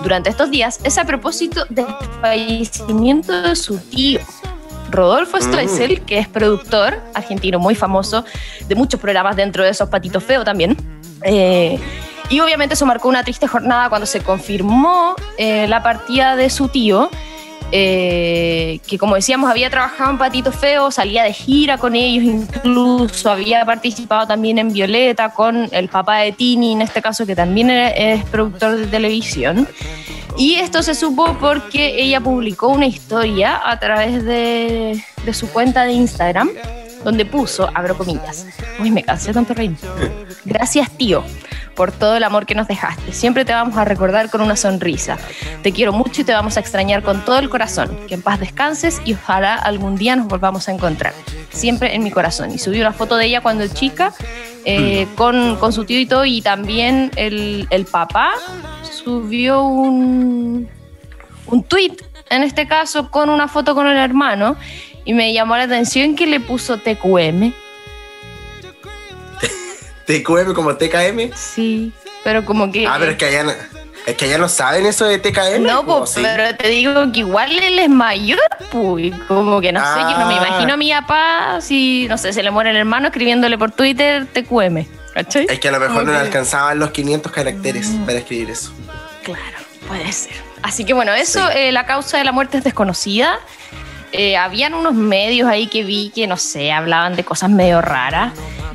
durante estos días, es a propósito del fallecimiento de su tío. Rodolfo Stoessel, que es productor argentino muy famoso de muchos programas dentro de esos Patitos Feo también. Eh, y obviamente eso marcó una triste jornada cuando se confirmó eh, la partida de su tío, eh, que como decíamos había trabajado en Patito Feo, salía de gira con ellos, incluso había participado también en Violeta con el papá de Tini, en este caso que también es productor de televisión. Y esto se supo porque ella publicó una historia a través de, de su cuenta de Instagram, donde puso, abro comillas, uy, me cansé tanto reír. [laughs] Gracias, tío, por todo el amor que nos dejaste. Siempre te vamos a recordar con una sonrisa. Te quiero mucho y te vamos a extrañar con todo el corazón. Que en paz descanses y ojalá algún día nos volvamos a encontrar. Siempre en mi corazón. Y subí una foto de ella cuando chica, eh, con, con su tío y todo, y también el, el papá subió un, un tweet, en este caso con una foto con el hermano, y me llamó la atención que le puso TQM. TQM como TKM. Sí, pero como que... Ah, pero es que allá no, es que allá no saben eso de TKM. No, po, pues, sí. pero te digo que igual él es mayor, pues, como que no sé, yo no me Ah. imagino a mi papá si, no sé, se le muere el hermano escribiéndole por Twitter TQM, ¿cachai? Es que a lo mejor no le alcanzaban los 500 caracteres para escribir eso. Claro, puede ser. Así que bueno, eso, eh, la causa de la muerte es desconocida. Eh, habían unos medios ahí que vi que, no sé, hablaban de cosas medio raras.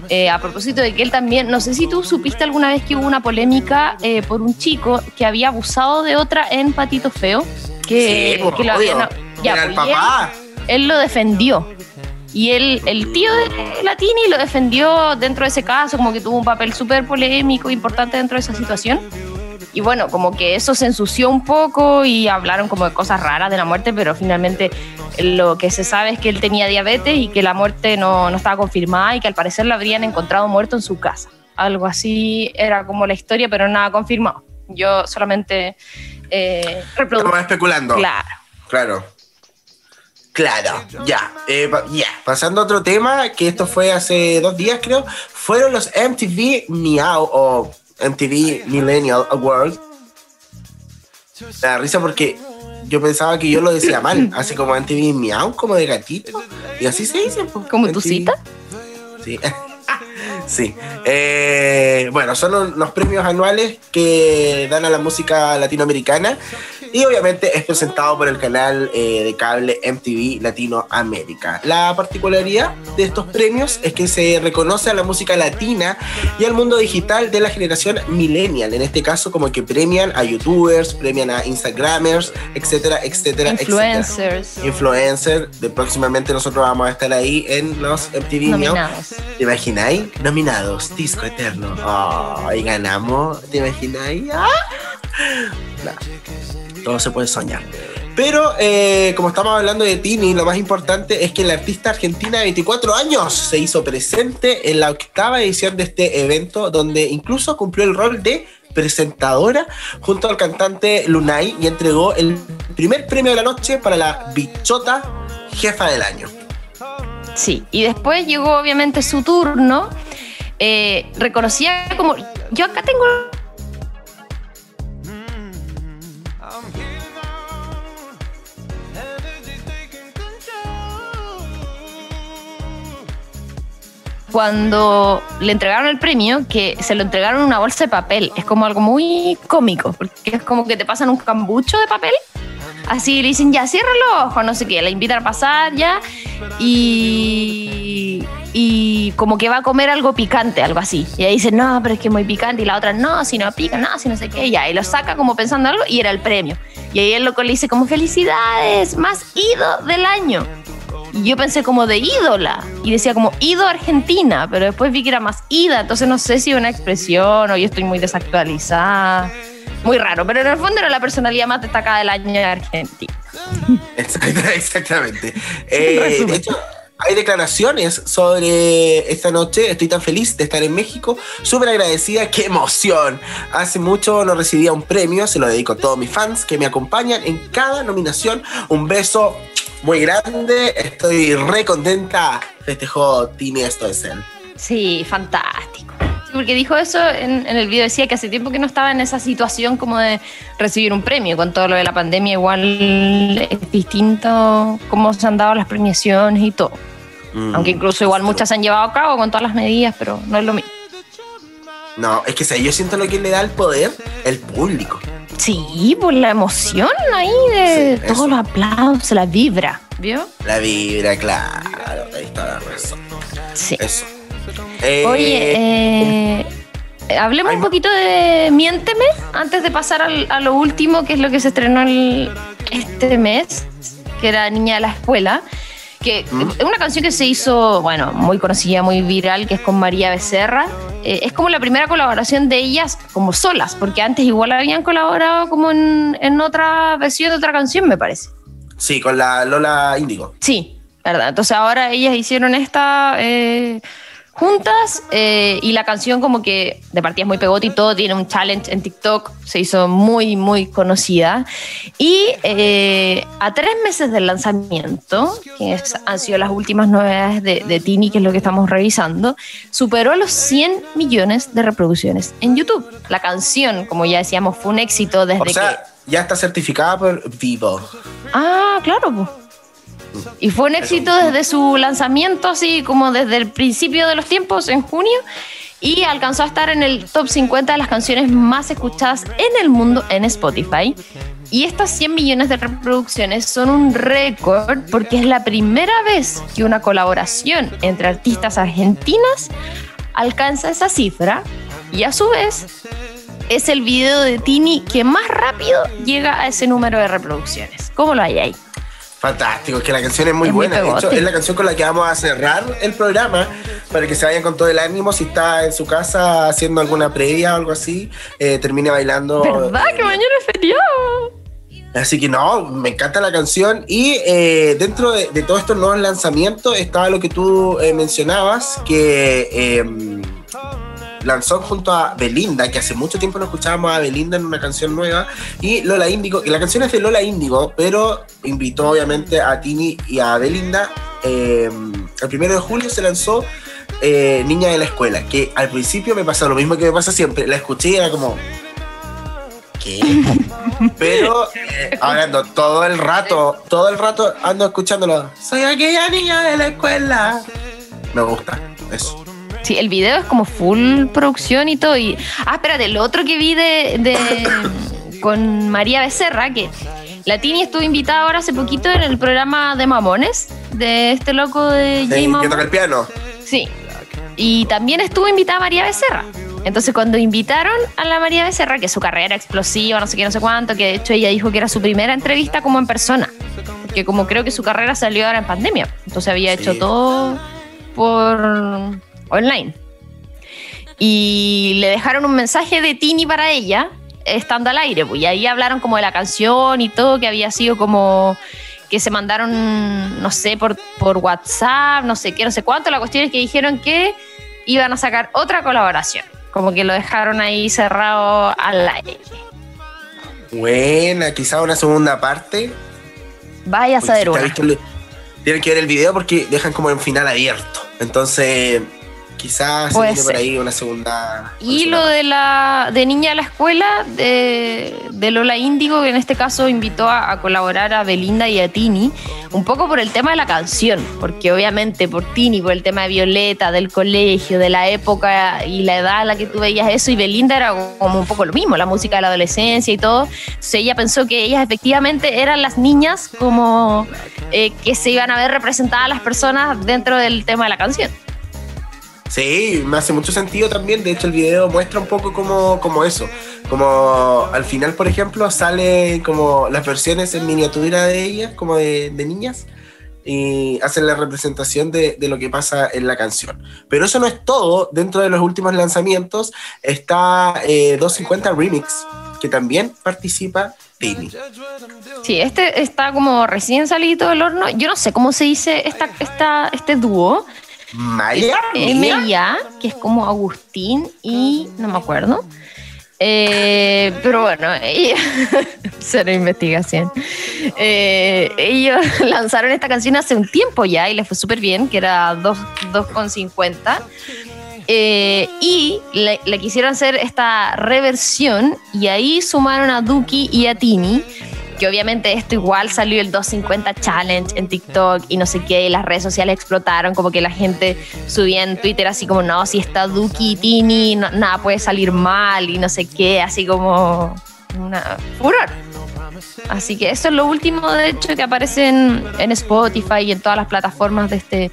Eh, a propósito de que él también, no sé si tú supiste alguna vez que hubo una polémica eh, por un chico que había abusado de otra en Patito Feo. Que, Sí, que lo ya, el él lo defendió. Y él, el tío de Latini lo defendió dentro de ese caso, como que tuvo un papel súper polémico, importante dentro de esa situación. Y bueno, como que eso se ensució un poco y hablaron como de cosas raras de la muerte, pero finalmente lo que se sabe es que él tenía diabetes y que la muerte no, no estaba confirmada y que al parecer lo habrían encontrado muerto en su casa. Algo así era como la historia, pero nada confirmado. Yo solamente eh, reproduzco. Especulando. Claro. Claro. Claro, ya. Eh, ya. Pasando a otro tema, que esto fue hace dos días, creo, fueron los MTV Meow o MTV Millennial Awards. Me da risa porque yo pensaba que yo lo decía mal, [laughs] así como MTV Meow, como de gatito. Y así se dice. po, ¿Como tu cita? Sí. [laughs] sí. Eh, bueno, son los premios anuales que dan a la música latinoamericana y obviamente es presentado por el canal eh, de cable MTV Latinoamérica. La particularidad de estos premios es que se reconoce a la música latina y al mundo digital de la generación millennial. En este caso, como que premian a youtubers, premian a instagramers, etcétera, etcétera, etcétera Influencers. influencer. De próximamente nosotros vamos a estar ahí en los MTV ¿no? Nominados. ¿Te imagináis? Nominados, disco eterno. Oh, y ganamos. ¿Te imagináis? ¡Ah! No, todo se puede soñar. Pero eh, como estamos hablando de Tini, lo más importante es que la artista argentina de 24 años se hizo presente en la octava edición de este evento, donde incluso cumplió el rol de presentadora junto al cantante Lunay y entregó el primer premio de la noche para la bichota jefa del año. Sí, y después llegó obviamente su turno. Eh, reconocía como. Yo acá tengo. Cuando le entregaron el premio, que se lo entregaron en una bolsa de papel. Es como algo muy cómico, porque es como que te pasan un cambucho de papel Así le dicen, ya, cierra los ojos, no sé qué, la invitan a pasar ya. Y, y como que va a comer algo picante, algo así. Y ella dice, no, pero es que es muy picante. Y la otra, no, si no pica, no, si no sé qué, ya. Y lo saca como pensando algo y era el premio. Y ahí el loco le dice, como, felicidades, más ido del año. Y yo pensé como de ídola. Y decía como ido Argentina, pero después vi que era más ida. Entonces no sé si es una expresión o yo estoy muy desactualizada. Muy raro, pero en el fondo era la personalidad más destacada del año de Argentina. [laughs] Exacta- Exactamente. [laughs] Eh, de hecho, hay declaraciones sobre esta noche. Estoy tan feliz de estar en México. Súper agradecida. ¡Qué emoción! Hace mucho no recibía un premio. Se lo dedico a todos mis fans que me acompañan en cada nominación. Un beso muy grande. Estoy re contenta. Festejó Tini Esto es él. Sí, fantástico. Porque dijo eso en, en el video, decía que hace tiempo que no estaba en esa situación como de recibir un premio. Con todo lo de la pandemia, igual es distinto cómo se han dado las premiaciones y todo. Mm. Aunque incluso igual muchas se han llevado a cabo con todas las medidas, pero no es lo mismo. No, es que ¿sabes? yo siento lo que le da el poder, el público. Sí, por la emoción ahí de Sí, todos los aplausos, la vibra. ¿Vio? La vibra, claro. Ahí está la razón. Sí. Eso. Eh, Oye, eh, hablemos hay un poquito de Miénteme antes de pasar al- a lo último, que es lo que se estrenó el- este mes, que era Niña de la Escuela. Que ¿Mm? es una canción que se hizo, bueno, muy conocida, muy viral, que es con María Becerra. Eh, es como la primera colaboración de ellas como solas, porque antes igual habían colaborado como en, en otra versión de otra canción, me parece. Sí, con la Lola Índigo. Sí, verdad. Entonces ahora ellas hicieron esta eh, juntas eh, y la canción como que de partida es muy pegote y todo, tiene un challenge en TikTok, se hizo muy, muy conocida. Y eh, a tres meses del lanzamiento, que es- han sido las últimas novedades de, de Tini, que es lo que estamos revisando, superó los 100 millones de reproducciones en YouTube. La canción, como ya decíamos, fue un éxito desde O sea, ya está certificada por Vivo. que... Ah, claro, pues. Y fue un éxito desde su lanzamiento, así como desde el principio de los tiempos, en junio, y alcanzó a estar en el top 50 de las canciones más escuchadas en el mundo en Spotify. Y estas 100 millones de reproducciones son un récord porque es la primera vez que una colaboración entre artistas argentinas alcanza esa cifra y a su vez es el video de Tini que más rápido llega a ese número de reproducciones. ¿Cómo lo hay ahí? Fantástico, es que la canción es muy Es buena. de hecho, es la canción con la que vamos a cerrar el programa para que se vayan con todo el ánimo. Si está en su casa haciendo alguna previa o algo así, eh, termine bailando. ¿Verdad que mañana es feriado? Así que no, me encanta la canción. Y eh, dentro de, de todos estos nuevos lanzamientos estaba lo que tú eh, mencionabas, que lanzó junto a Belinda, que hace mucho tiempo no escuchábamos a Belinda en una canción nueva, y Lola Índigo, que la canción es de Lola Índigo, pero invitó obviamente a Tini y a Belinda. Eh, el primero de julio se lanzó eh, Niña de la Escuela, que al principio me pasó lo mismo que me pasa siempre, la escuché y era como... ¿Qué? [laughs] Pero eh, ahora ando todo el rato, todo el rato ando escuchándolo. Soy aquella niña de la escuela. Me gusta eso. Sí, el video es como full producción y todo. Y, ah, espérate, el otro que vi de, de- [coughs] con María Becerra, que la Tini estuvo invitada ahora hace poquito en el programa de Mamones, de este loco de Sí, J que Mamón. toca el piano. Sí. Y también estuvo invitada María Becerra. Entonces, cuando invitaron a la María Becerra, que su carrera era explosiva, no sé qué, no sé cuánto, que de hecho ella dijo que era su primera entrevista como en persona. Porque como creo que su carrera salió ahora en pandemia. Entonces había Sí. hecho todo por online. Y le dejaron un mensaje de Tini para ella, estando al aire. pues, Y ahí hablaron como de la canción y todo, que había sido como que se mandaron, no sé, por, por WhatsApp, no sé qué, no sé cuánto. La cuestión es que dijeron que iban a sacar otra colaboración. Como que lo dejaron ahí cerrado al aire. Buena, quizá una segunda parte. Vaya a saber una. Tienen que ver el video porque dejan como en final abierto. Entonces, quizás se Puede viene por ahí una segunda. Y lo de la de Niña de la Escuela de, de Lola Índigo, que en este caso invitó a, a colaborar a Belinda y a Tini, un poco por el tema de la canción, porque obviamente por Tini, por el tema de Violeta, del colegio, de la época y la edad a la que tú veías eso, y Belinda era como un poco lo mismo, la música de la adolescencia y todo. Entonces ella pensó que ellas efectivamente eran las niñas como eh, que se iban a ver representadas las personas dentro del tema de la canción. Sí, me hace mucho sentido también. De hecho, el video muestra un poco como, como eso. Como al final, por ejemplo, sale como las versiones en miniatura de ellas, como de, de niñas, y hacen la representación de, de lo que pasa en la canción. Pero eso no es todo. Dentro de los últimos lanzamientos está eh, 250 Remix, que también participa Tini. Sí, este está como recién salido del horno. Yo no sé cómo se dice esta, esta, este dúo. Maya, Mía. M.I.A., que es como Agustín y no me acuerdo. Eh, pero bueno, ella- [laughs] cero investigación. Eh, ellos [laughs] lanzaron esta canción hace un tiempo ya y les fue súper bien, que era 2 2,50. Eh, y le, le quisieron hacer esta reversión y ahí sumaron a Duki y a Tini, obviamente esto igual salió el 250 Challenge en TikTok y no sé qué, y las redes sociales explotaron, como que la gente subía en Twitter así como, no, si está Duki y Tini, no- nada puede salir mal y no sé qué, así como una furor. Así que eso es lo último, de hecho, que aparece en Spotify y en todas las plataformas de este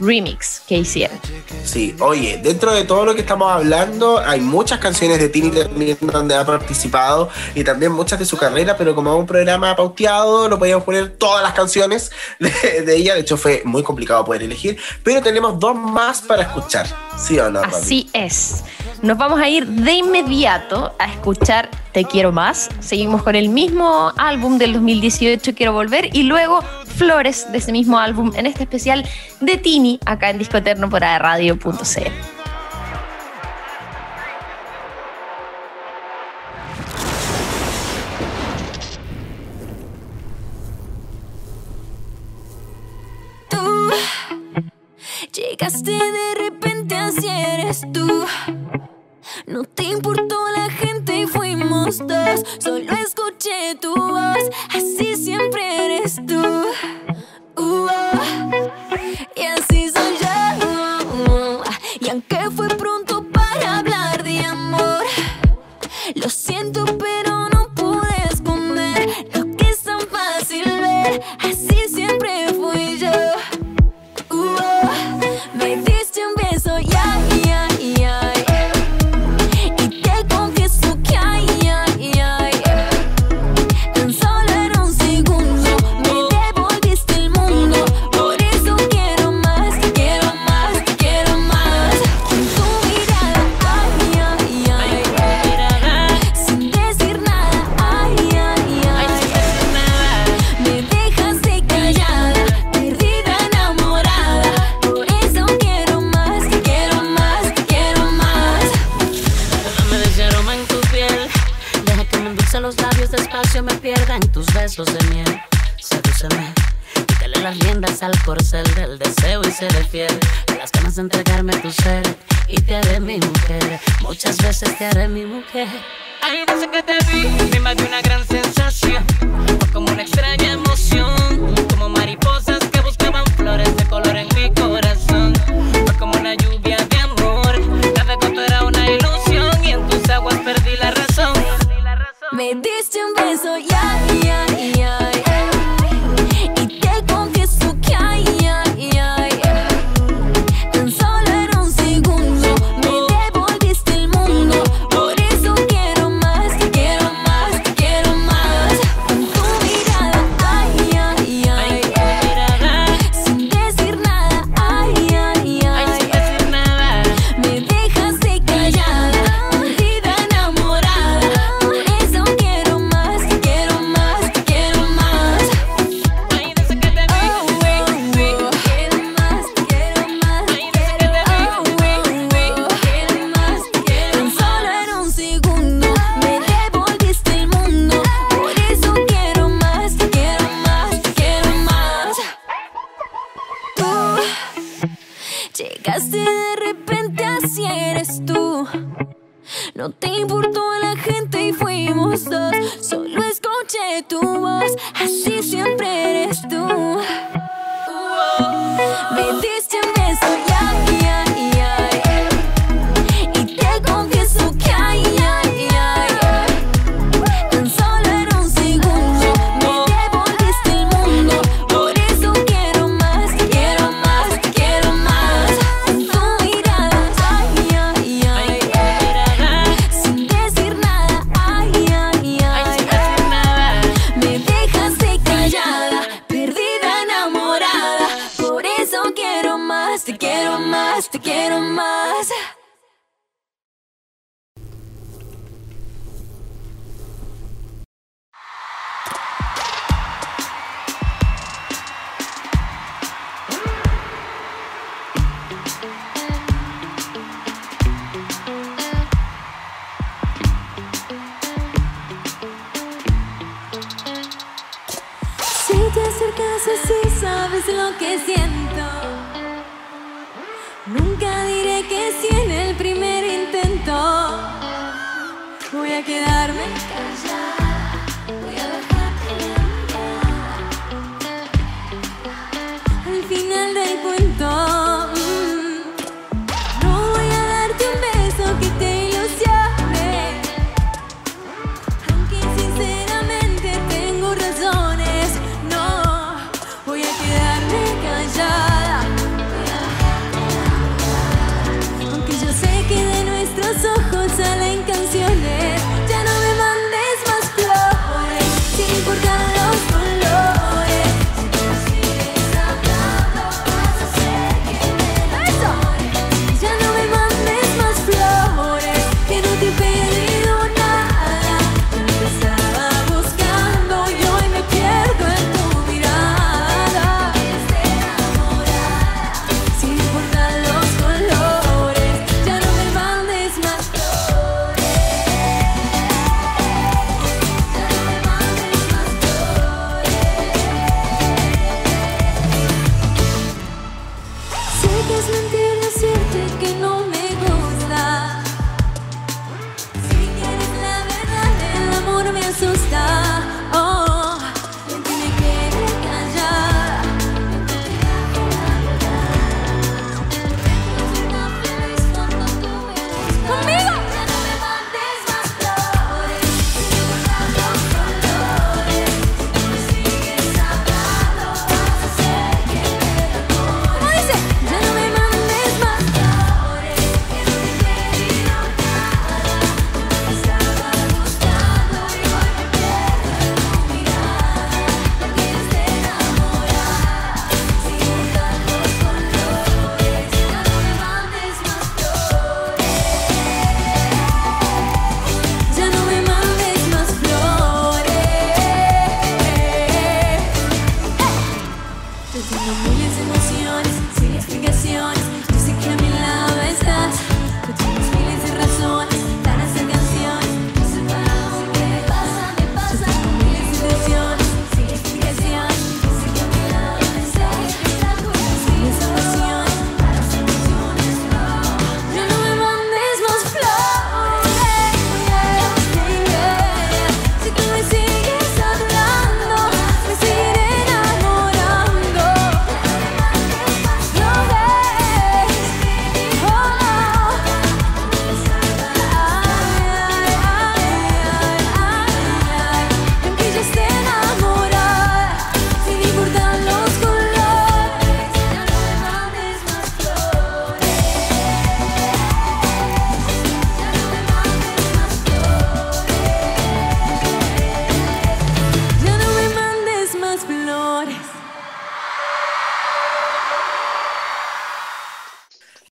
remix que hicieron. Sí, oye, dentro de todo lo que estamos hablando, hay muchas canciones de Tini también donde ha participado y también muchas de su carrera, pero como es un programa pauteado, no podíamos poner todas las canciones [laughs] de, de ella. De hecho, fue muy complicado poder elegir, pero tenemos dos más para escuchar. ¿Sí o no, Romy? Así es. Nos vamos a ir de inmediato a escuchar Te Quiero Más. Seguimos con el mismo álbum del 2018, Quiero Volver, y luego Flores de ese mismo álbum en este especial de Tini, acá en Disco Eterno por radio.cl. Tú llegaste de repente, así eres tú. No te importó la gente y fuimos dos. Solo escuché tu voz, así sé si sabes lo que siento. Nunca diré que sí en el primer intento. Voy a quedarme